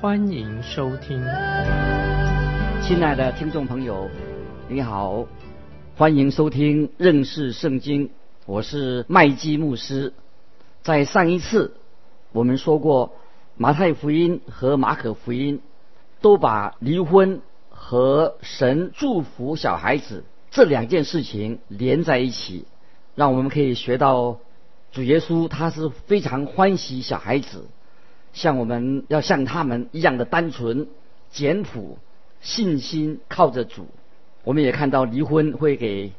欢迎收听。亲爱的听众朋友，你好，欢迎收听认识圣经，我是麦基牧师。在上一次我们说过，马太福音和马可福音都把离婚和神祝福小孩子这两件事情连在一起，让我们可以学到主耶稣他是非常欢喜小孩子，像我们要像他们一样的单纯、简朴、信心靠着主。我们也看到离婚会给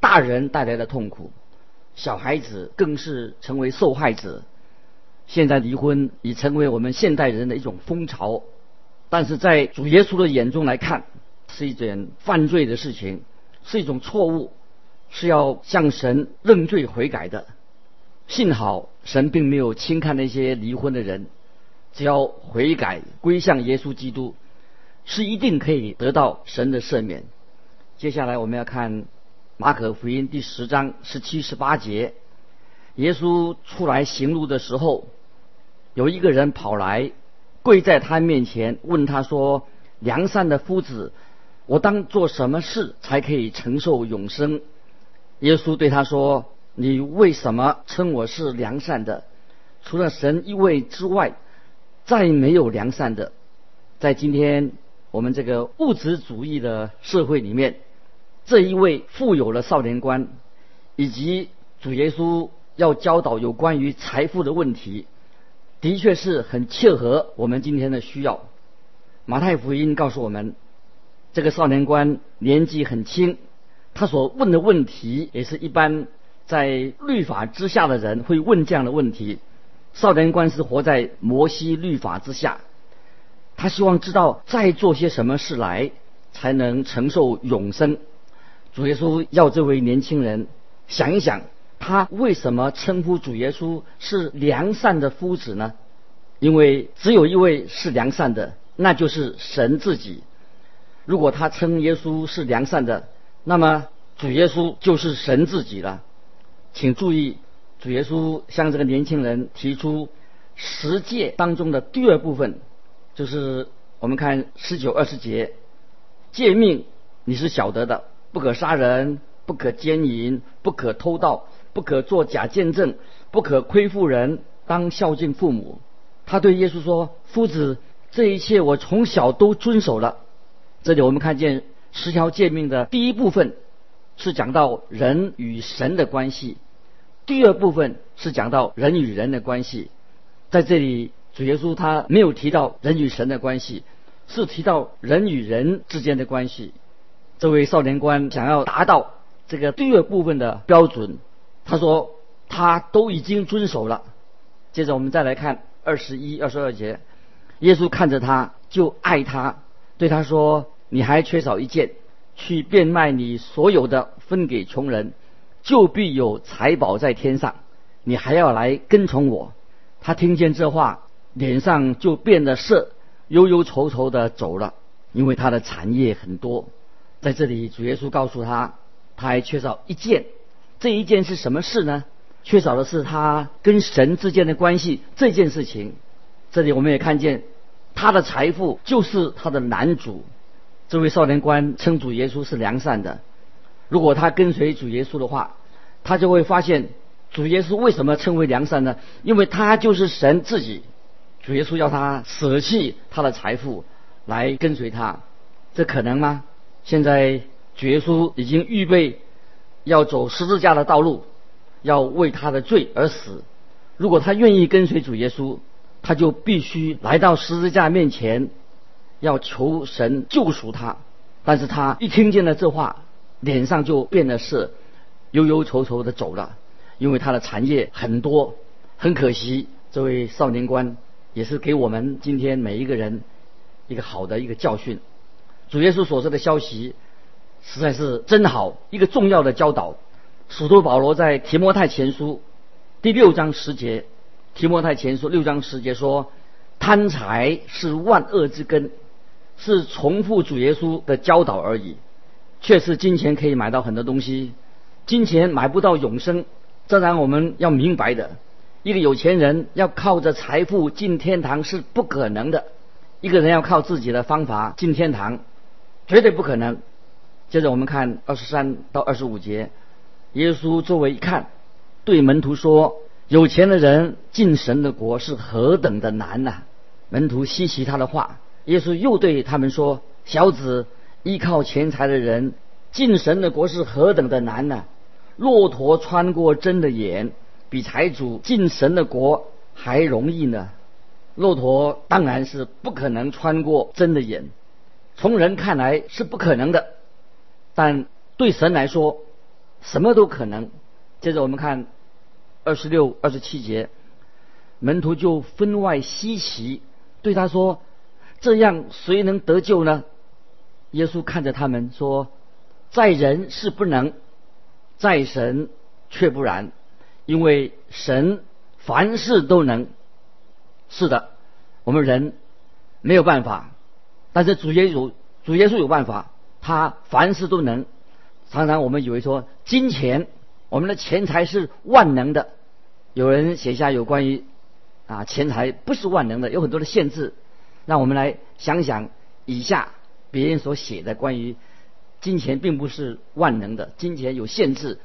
大人带来的痛苦，小孩子更是成为受害者。现在离婚已成为我们现代人的一种风潮，但是在主耶稣的眼中来看，是一件犯罪的事情，是一种错误，是要向神认罪悔改的。幸好神并没有轻看那些离婚的人，只要悔改归向耶稣基督，是一定可以得到神的赦免。接下来我们要看马可福音第十章十七、十八节，耶稣出来行路的时候。有一个人跑来，跪在他面前，问他说：“良善的夫子，我当做什么事才可以承受永生？”耶稣对他说：“你为什么称我是良善的？除了神一位之外，再没有良善的。”在今天我们这个物质主义的社会里面，这一位富有的少年官，以及主耶稣要教导有关于财富的问题。的确是很切合我们今天的需要。马太福音告诉我们，这个少年官年纪很轻，他所问的问题也是一般在律法之下的人会问这样的问题。少年官是活在摩西律法之下，他希望知道再做些什么事来才能承受永生。主耶稣要这位年轻人想一想。他为什么称呼主耶稣是良善的夫子呢？因为只有一位是良善的，那就是神自己。如果他称耶稣是良善的，那么主耶稣就是神自己了。请注意，主耶稣向这个年轻人提出十诫当中的第二部分，就是我们看十九二十节诫命，你是晓得的：不可杀人，不可奸淫，不可偷盗。不可作假见证，不可亏负人，当孝敬父母。他对耶稣说：“夫子，这一切我从小都遵守了。”这里我们看见十条诫命的第一部分是讲到人与神的关系，第二部分是讲到人与人的关系。在这里，主耶稣他没有提到人与神的关系，是提到人与人之间的关系。这位少年官想要达到这个第二部分的标准。他说他都已经遵守了。接着我们再来看二十一、二十二节，耶稣看着他就爱他，对他说：“你还缺少一件，去变卖你所有的，分给穷人，就必有财宝在天上。你还要来跟从我。”他听见这话，脸上就变得色，忧忧愁愁的走了，因为他的产业很多。在这里，主耶稣告诉他，他还缺少一件。这一件是什么事呢？缺少的是他跟神之间的关系这件事情。这里我们也看见，他的财富就是他的男主。这位少年官称主耶稣是良善的。如果他跟随主耶稣的话，他就会发现主耶稣为什么称为良善呢？因为他就是神自己。主耶稣要他舍弃他的财富来跟随他，这可能吗？现在主耶稣已经预备。要走十字架的道路，要为他的罪而死。如果他愿意跟随主耶稣，他就必须来到十字架面前，要求神救赎他。但是他一听见了这话，脸上就变得是忧忧愁愁的走了，因为他的产业很多。很可惜，这位少年官也是给我们今天每一个人一个好的一个教训。主耶稣所说的消息实在是真好，一个重要的教导。使徒保罗在提摩太前书第六章十节，提摩太前书六章十节说：“贪财是万恶之根。”是重复主耶稣的教导而已。确实，金钱可以买到很多东西，金钱买不到永生。这然我们要明白的，一个有钱人要靠着财富进天堂是不可能的。一个人要靠自己的方法进天堂，绝对不可能。接着我们看二十三到二十五节，耶稣作为一看，对门徒说：“有钱的人进神的国是何等的难呐！”门徒稀奇他的话。耶稣又对他们说：“小子，依靠钱财的人进神的国是何等的难呢？骆驼穿过针的眼，比财主进神的国还容易呢。骆驼当然是不可能穿过针的眼，从人看来是不可能的，但对神来说，什么都可能。接着我们看二十六、二十七节，门徒就分外稀奇，对他说。”这样谁能得救呢？耶稣看着他们说：“在人是不能，在神却不然，因为神凡事都能。是的，我们人没有办法，但是主耶稣主耶稣有办法，他凡事都能。常常我们以为说金钱，我们的钱财是万能的。有人写下有关于啊钱财不是万能的，有很多的限制。”让我们来想想以下别人所写的关于金钱并不是万能的，金钱有限制，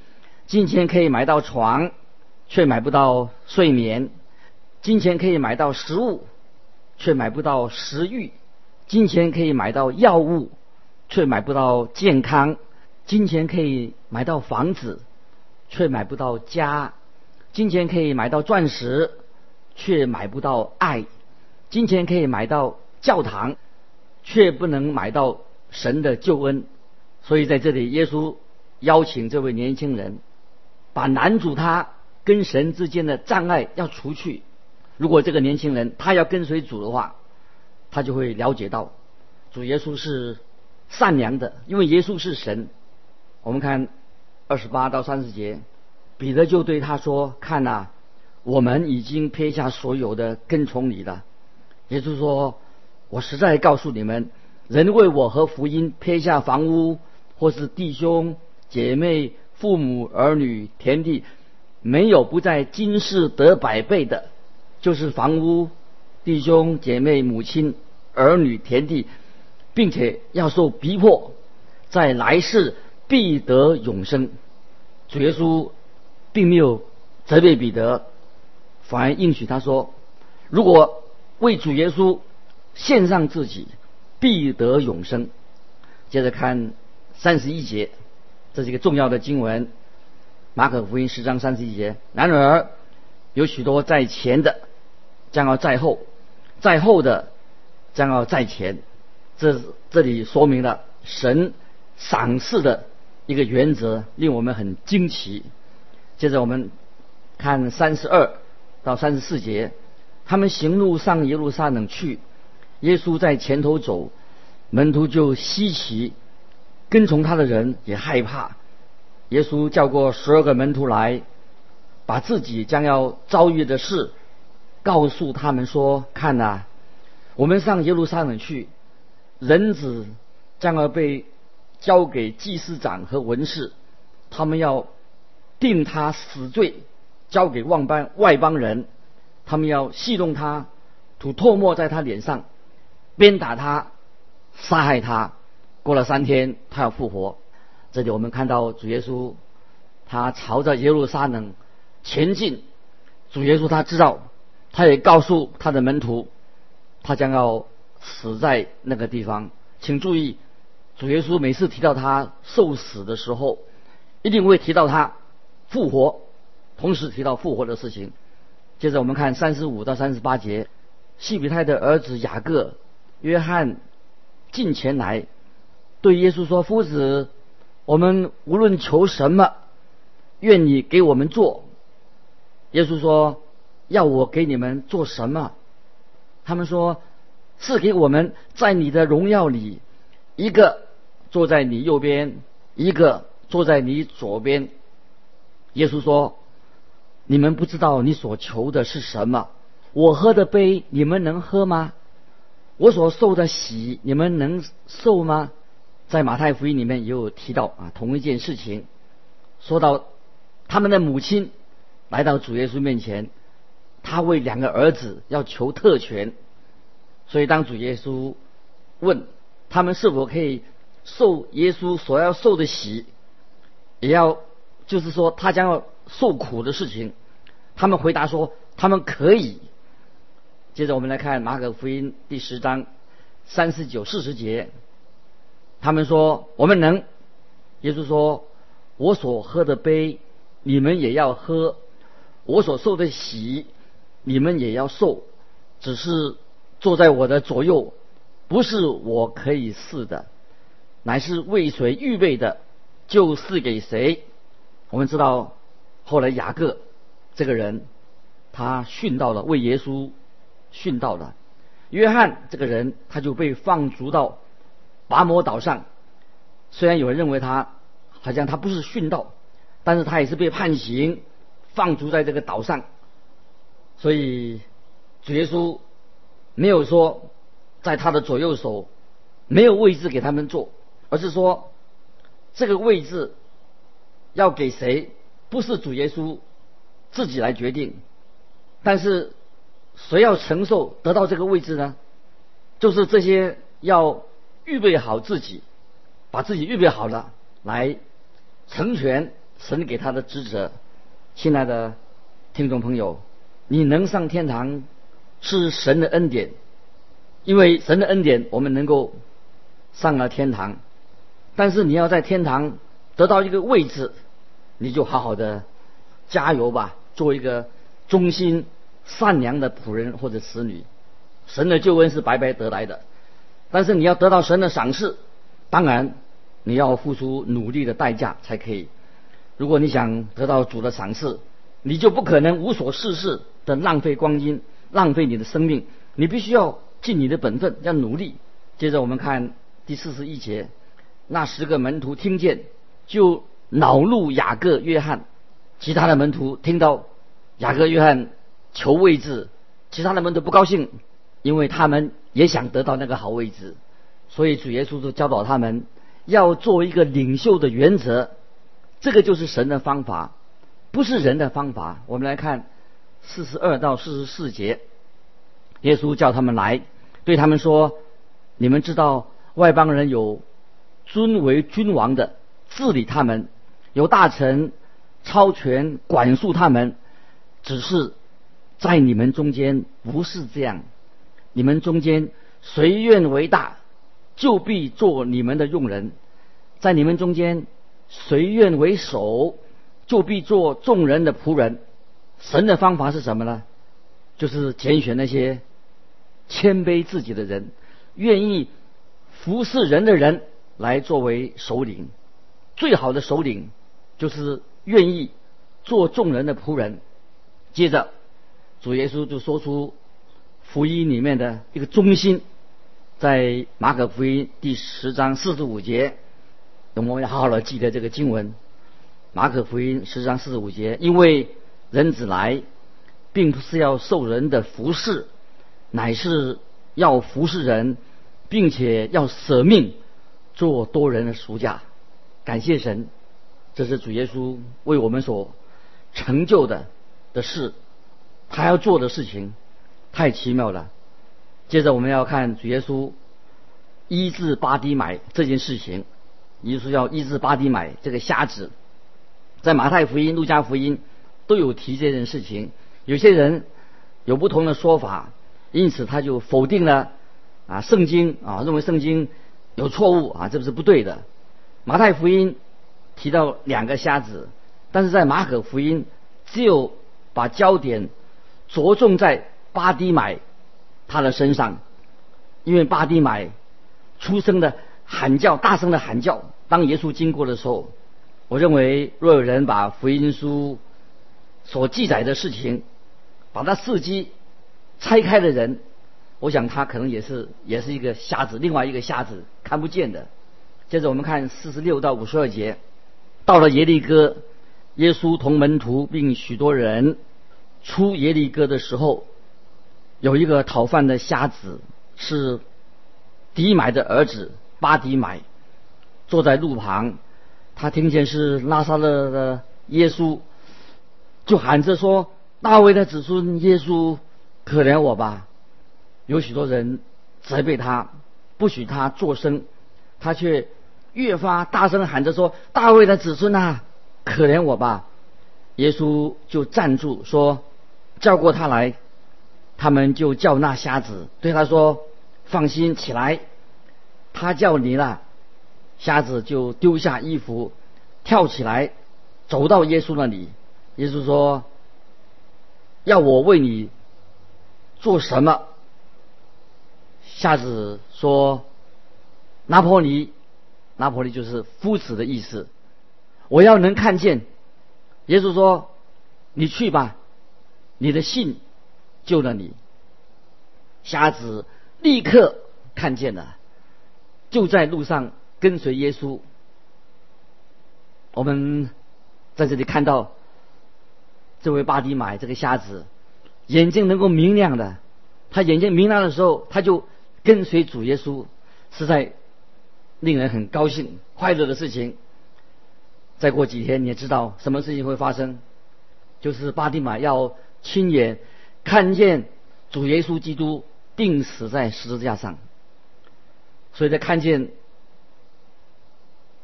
金钱可以买到床，却买不到睡眠；金钱可以买到食物，却买不到食欲；金钱可以买到药物，却买不到健康；金钱可以买到房子，却买不到家；金钱可以买到钻石，却买不到爱。金钱可以买到教堂，却不能买到神的救恩。所以在这里，耶稣邀请这位年轻人，把男主他跟神之间的障碍要除去。如果这个年轻人他要跟随主的话，他就会了解到主耶稣是善良的，因为耶稣是神。我们看二十八到三十节，彼得就对他说：“看呐，我们已经撇下所有的跟从你了。”也就是说，我实在告诉你们，人为我和福音撇下房屋，或是弟兄姐妹、父母儿女、田地，没有不在今世得百倍的，就是房屋、弟兄姐妹、母亲、儿女、田地，并且要受逼迫，在来世必得永生。主耶稣并没有责备彼得，反而应许他说：如果为主耶稣献上自己，必得永生。接着看三十一节，这是一个重要的经文，《马可福音》十章三十一节。然而有许多在前的，将要在后；在后的，将要在前。这这里说明了神赏赐的一个原则，令我们很惊奇。接着我们看三十二到三十四节。他们行路上耶路撒冷去，耶稣在前头走，门徒就稀奇，跟从他的人也害怕。耶稣叫过十二个门徒来，把自己将要遭遇的事告诉他们说：“看呐，我们上耶路撒冷去，人子将要被交给祭司长和文士，他们要定他死罪，交给万邦外邦人。”他们要戏弄他，吐唾沫在他脸上，鞭打他，杀害他。过了三天，他要复活。这里我们看到主耶稣，他朝着耶路撒冷前进。主耶稣他知道，他也告诉他的门徒，他将要死在那个地方。请注意，主耶稣每次提到他受死的时候，一定会提到他复活，同时提到复活的事情。接着我们看三十五到三十八节，西比泰的儿子雅各、约翰进前来，对耶稣说：“夫子，我们无论求什么，愿你给我们做。”耶稣说：“要我给你们做什么？”他们说：“赐给我们在你的荣耀里，一个坐在你右边，一个坐在你左边。耶稣说：“你们不知道你所求的是什么。我喝的杯，你们能喝吗？我所受的喜，你们能受吗？”在马太福音里面也有提到啊，同一件事情，说到他们的母亲来到主耶稣面前，他为两个儿子要求特权，所以当主耶稣问他们是否可以受耶稣所要受的喜，也要就是说他将要受苦的事情，他们回答说他们可以。接着我们来看马可福音第十章三十九四十节。他们说：“我们能。”耶稣说：“我所喝的杯，你们也要喝；我所受的喜，你们也要受。只是坐在我的左右，不是我可以试的，乃是为谁预备的，就赐给谁。”我们知道，后来雅各这个人，他殉道了，为耶稣殉道了。约翰这个人，他就被放逐到。拔摩岛上，虽然有人认为他好像他不是殉道，但是他也是被判刑，放逐在这个岛上。所以主耶稣没有说在他的左右手没有位置给他们坐，而是说这个位置要给谁，不是主耶稣自己来决定，但是谁要承受得到这个位置呢？就是这些要。预备好自己，把自己预备好了，来成全神给他的职责。亲爱的听众朋友，你能上天堂是神的恩典，因为神的恩典，我们能够上了天堂。但是你要在天堂得到一个位置，你就好好的加油吧，做一个忠心善良的仆人或者子女。神的救恩是白白得来的。但是你要得到神的赏赐，当然你要付出努力的代价才可以。如果你想得到主的赏赐，你就不可能无所事事的浪费光阴、浪费你的生命。你必须要尽你的本分，要努力。接着我们看第四十一节，那十个门徒听见，就恼怒雅各、约翰。其他的门徒听到雅各、约翰求位置，其他的门徒不高兴，因为他们。也想得到那个好位置，所以主耶稣就教导他们要做一个领袖的原则，这个就是神的方法，不是人的方法。我们来看四十二到四十四节，耶稣叫他们来，对他们说：“你们知道外邦人有尊为君王的治理他们，有大臣超权管束他们，只是在你们中间不是这样。”你们中间谁愿为大，就必做你们的用人；在你们中间谁愿为首，就必做众人的仆人。神的方法是什么呢？就是拣选那些谦卑自己的人，愿意服侍人的人来作为首领。最好的首领就是愿意做众人的仆人。接着，主耶稣就说出。福音里面的一个中心，在马可福音第十章四十五节，我们要好好的记得这个经文。马可福音十章四十五节，因为人子来，并不是要受人的服侍，乃是要服侍人，并且要舍命做多人的赎价。感谢神，这是主耶稣为我们所成就的的事，他要做的事情。太奇妙了。接着我们要看主耶稣医治巴迪买这件事情。耶稣要医治巴迪买这个瞎子，在马太福音、路加福音都有提这件事情。有些人有不同的说法，因此他就否定了啊圣经啊，认为圣经有错误啊，这不是不对的。马太福音提到两个瞎子，但是在马可福音只有把焦点着重在。巴迪买他的身上，因为巴迪买出声的喊叫，大声的喊叫。当耶稣经过的时候，我认为若有人把福音书所记载的事情，把它伺机拆开的人，我我想他可能也是也是一个瞎子，另外一个瞎子看不见的。接着我们看四十六到五十二节，到了耶利哥，耶稣同门徒并许多人出耶利哥的时候，有一个讨饭的瞎子，是迪买的儿子巴迪买，坐在路旁，他听见是拉萨勒的耶稣，就喊着说：“大卫的子孙耶稣，可怜我吧！”有许多人责备他，不许他作声，他却越发大声喊着说：“大卫的子孙啊，可怜我吧！”耶稣就站住说：“叫过他来。”他们就叫那瞎子，对他说：“放心起来，他叫你了。”瞎子就丢下衣服，跳起来，走到耶稣那里。耶稣说：“要我为你做什么？”瞎子说：“拿破尼，拿破尼就是夫子的意思。我要能看见。”耶稣说：“你去吧，你的信救了你。”瞎子立刻看见了，就在路上跟随耶稣。我们在这里看到这位巴迪买这个瞎子眼睛能够明亮的，他眼睛明亮的时候，他就。跟随主耶稣，实在令人很高兴、快乐的事情。再过几天，你也知道什么事情会发生，就是巴蒂玛要亲眼看见主耶稣基督钉死在十字架上。所以他看见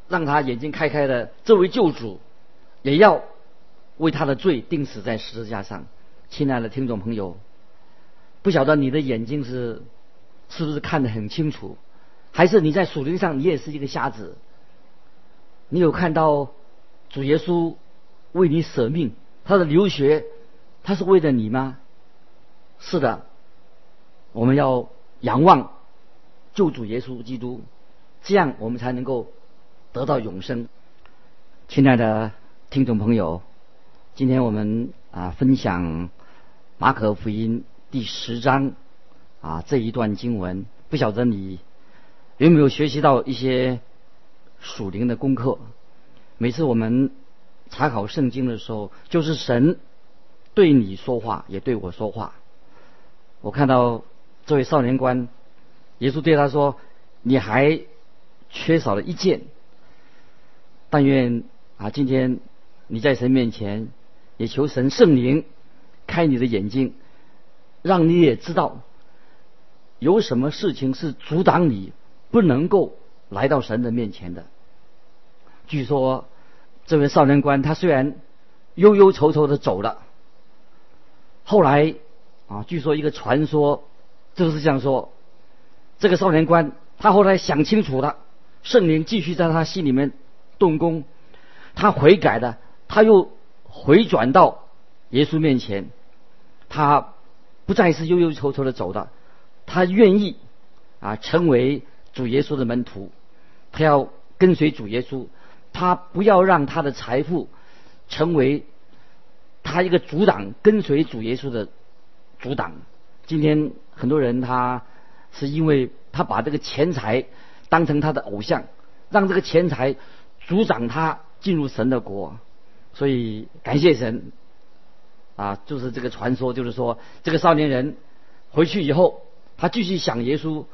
让他眼睛开开的这位救主，也要为他的罪钉死在十字架上。亲爱的听众朋友，不晓得你的眼睛是？是不是看得很清楚？还是你在属灵上你也是一个瞎子？你有看到主耶稣为你舍命，他的流血，他是为了你吗？是的，我们要仰望救主耶稣基督，这样我们才能够得到永生。亲爱的听众朋友，今天我们啊分享马可福音第十章。啊，这一段经文，不晓得你有没有学习到一些属灵的功课？每次我们查考圣经的时候，就是神对你说话，也对我说话。我看到这位少年官，耶稣对他说：“你还缺少了一件，但愿啊，今天你在神面前，也求神圣灵开你的眼睛，让你也知道。”有什么事情是阻挡你不能够来到神的面前的？据说这位少年官他虽然忧忧愁愁的走了，后来啊，据说一个传说就是这样说：这个少年官他后来想清楚了，圣灵继续在他心里面动工，他悔改了，他又回转到耶稣面前，他不再是忧忧愁愁的走的。他愿意啊成为主耶稣的门徒，他要跟随主耶稣，他不要让他的财富成为他一个阻挡跟随主耶稣的阻挡。今天很多人他是因为他把这个钱财当成他的偶像，让这个钱财阻挡他进入神的国。所以感谢神啊，就是这个传说，就是说这个少年人回去以后。他继续想耶稣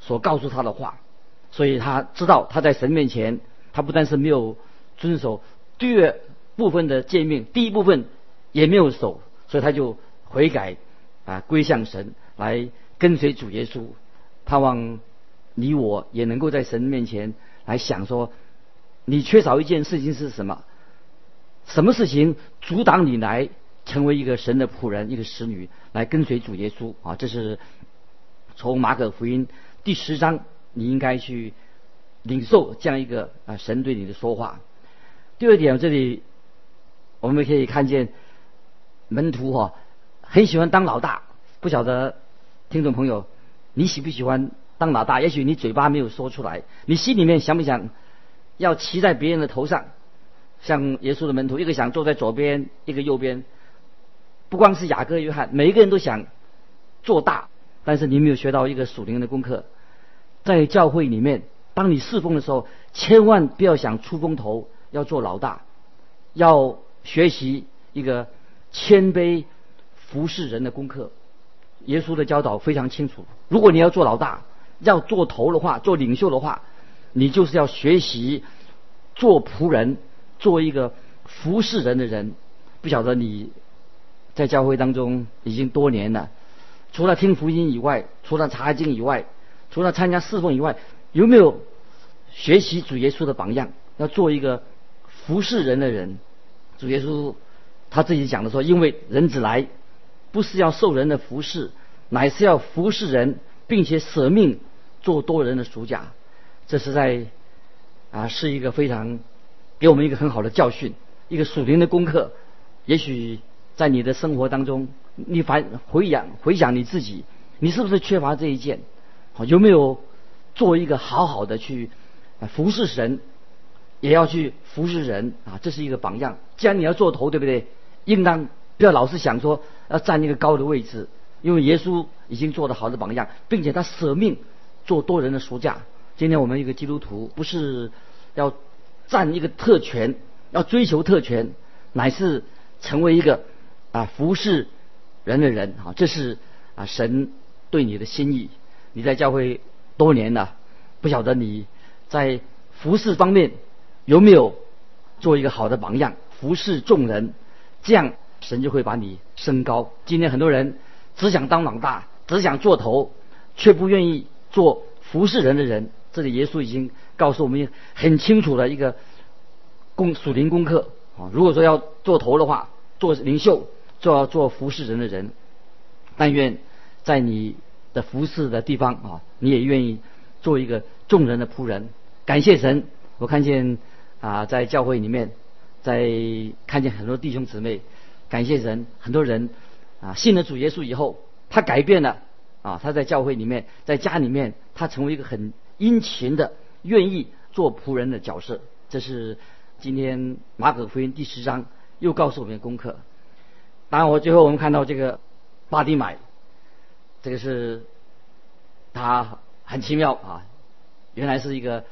所告诉他的话，所以他知道他在神面前，他不但是没有遵守第二部分的诫命，第一部分也没有守，所以他就悔改啊，归向神，来跟随主耶稣，盼望你我也能够在神面前来想说，你缺少一件事情是什么？什么事情阻挡你来成为一个神的仆人，一个使女来跟随主耶稣啊？这是。从马可福音第十章，你应该去领受这样一个啊神对你的说话。第二点，这里我们可以看见门徒哈很喜欢当老大，不晓得听众朋友你喜不喜欢当老大？也许你嘴巴没有说出来，你心里面想不想要骑在别人的头上？像耶稣的门徒，一个想坐在左边，一个右边。不光是雅各、约翰，每一个人都想做大。但是你没有学到一个属灵的功课。在教会里面，当你侍奉的时候，千万不要想出风头，要做老大，要学习一个谦卑服侍人的功课。耶稣的教导非常清楚：如果你要做老大，要做头的话，做领袖的话，你就是要学习做仆人，做一个服侍人的人。不晓得你在教会当中已经多年了，除了听福音以外，除了查经以外。除了参加侍奉以外，有没有学习主耶稣的榜样？要做一个服侍人的人。主耶稣他自己讲的说：“因为人子来，不是要受人的服侍，乃是要服侍人，并且舍命做多人的属甲。”这是在啊，是一个非常给我们一个很好的教训，一个属灵的功课。也许在你的生活当中，你反回想回想你自己，你是不是缺乏这一件？好，有没有做一个好好的去服侍神，也要去服侍人啊？这是一个榜样。既然你要做头，对不对？应当不要老是想说要占一个高的位置，因为耶稣已经做了好的榜样，并且他舍命做多人的赎价。今天我们一个基督徒不是要占一个特权，要追求特权，乃是成为一个啊服侍人的人啊。这是啊神对你的心意。你在教会多年了，不晓得你在服侍方面有没有做一个好的榜样，服侍众人，这样神就会把你升高。今天很多人只想当老大，只想做头，却不愿意做服侍人的人。这里耶稣已经告诉我们很清楚的一个功属灵功课啊。如果说要做头的话，做领袖就要做服侍人的人。但愿在你。的服侍的地方啊，你也愿意做一个众人的仆人。感谢神，我看见啊，在教会里面，在看见很多弟兄姊妹，感谢神，很多人啊信了主耶稣以后，他改变了啊，他在教会里面，在家里面，他成为一个很殷勤的、愿意做仆人的角色。这是今天马可福音第十章又告诉我们的功课。当然，我最后我们看到这个巴迪买。这个是他很奇妙啊，原来是一个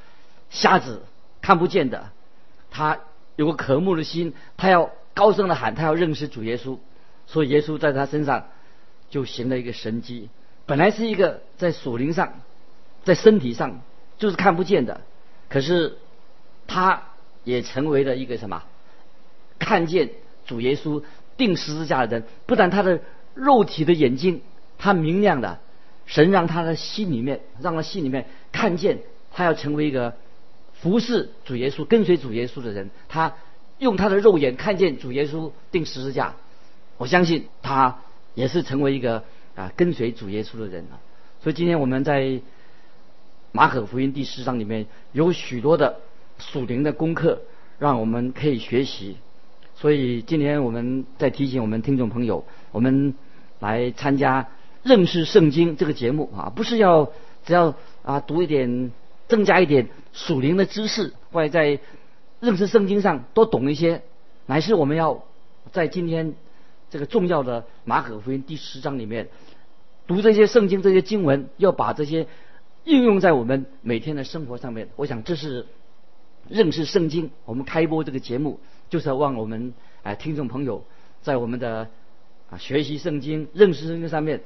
瞎子看不见的，他有个渴慕的心，他要高声的喊，他要认识主耶稣，所以耶稣在他身上就行了一个神迹。本来是一个在属灵上，在身体上就是看不见的，可是他也成为了一个什么？看见主耶稣钉十字架的人，不但他的肉体的眼睛。他明亮的，神让他的心里面，让他心里面看见，他要成为一个服侍主耶稣、跟随主耶稣的人。他用他的肉眼看见主耶稣钉十字架，我相信他也是成为一个啊跟随主耶稣的人啊所以今天我们在马可福音第十章里面有许多的属灵的功课，让我们可以学习。所以今天我们在提醒我们听众朋友，我们来参加。认识圣经这个节目啊，不是要只要啊读一点，增加一点属灵的知识，或者在认识圣经上多懂一些，乃是我们要在今天这个重要的马可福音第十章里面读这些圣经这些经文，要把这些应用在我们每天的生活上面。我想这是认识圣经。我们开播这个节目，就是要望我们哎听众朋友在我们的啊学习圣经、认识圣经上面。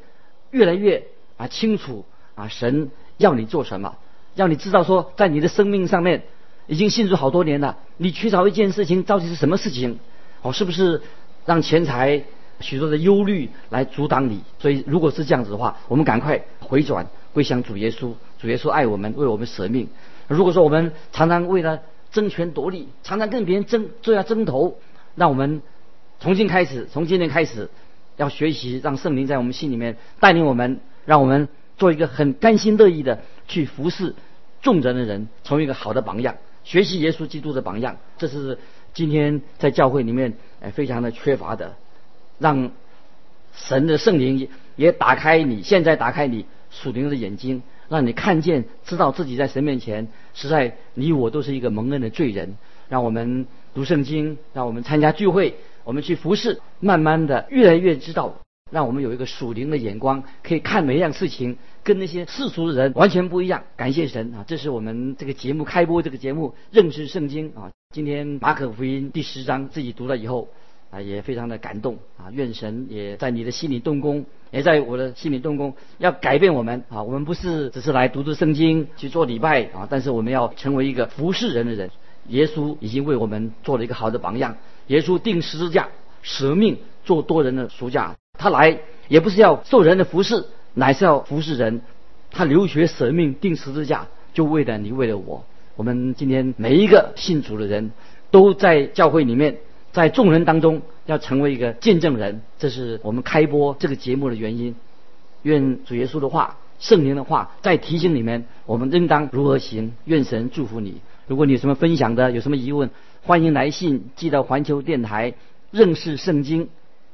越来越啊清楚啊，神要你做什么？要你知道说，在你的生命上面已经信主好多年了，你缺少一件事情，到底是什么事情？哦，是不是让钱财许多的忧虑来阻挡你？所以，如果是这样子的话，我们赶快回转归向主耶稣。主耶稣爱我们，为我们舍命。如果说我们常常为了争权夺利，常常跟别人争，就要争头，那我们重新开始，从今天开始。要学习，让圣灵在我们心里面带领我们，让我们做一个很甘心乐意的去服侍众人的人，成为一个好的榜样，学习耶稣基督的榜样。这是今天在教会里面哎非常的缺乏的，让神的圣灵也打开你，现在打开你属灵的眼睛，让你看见，知道自己在神面前实在你我都是一个蒙恩的罪人。让我们读圣经，让我们参加聚会。我们去服侍，慢慢的越来越知道让我们有一个属灵的眼光，可以看每一样事情跟那些世俗的人完全不一样。感谢神啊！这是我们这个节目开播这个节目认识圣经啊。今天马可福音第十章自己读了以后啊，也非常的感动啊。愿神也在你的心里动工，也在我的心里动工，要改变我们啊。我们不是只是来读读圣经去做礼拜啊，但是我们要成为一个服侍人的人。耶稣已经为我们做了一个好的榜样。耶稣定十字架，舍命做多人的赎价。他来也不是要受人的服侍，乃是要服侍人。他流血舍命定十字架，就为了你，为了我。我们今天每一个信主的人，都在教会里面，在众人当中要成为一个见证人。这是我们开播这个节目的原因。愿主耶稣的话、圣灵的话在提醒你们，我们应当如何行。愿神祝福你。如果你有什么分享的，有什么疑问，欢迎来信寄到环球电台认识圣经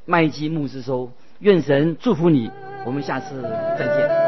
麦基牧师收。愿神祝福你，我们下次再见。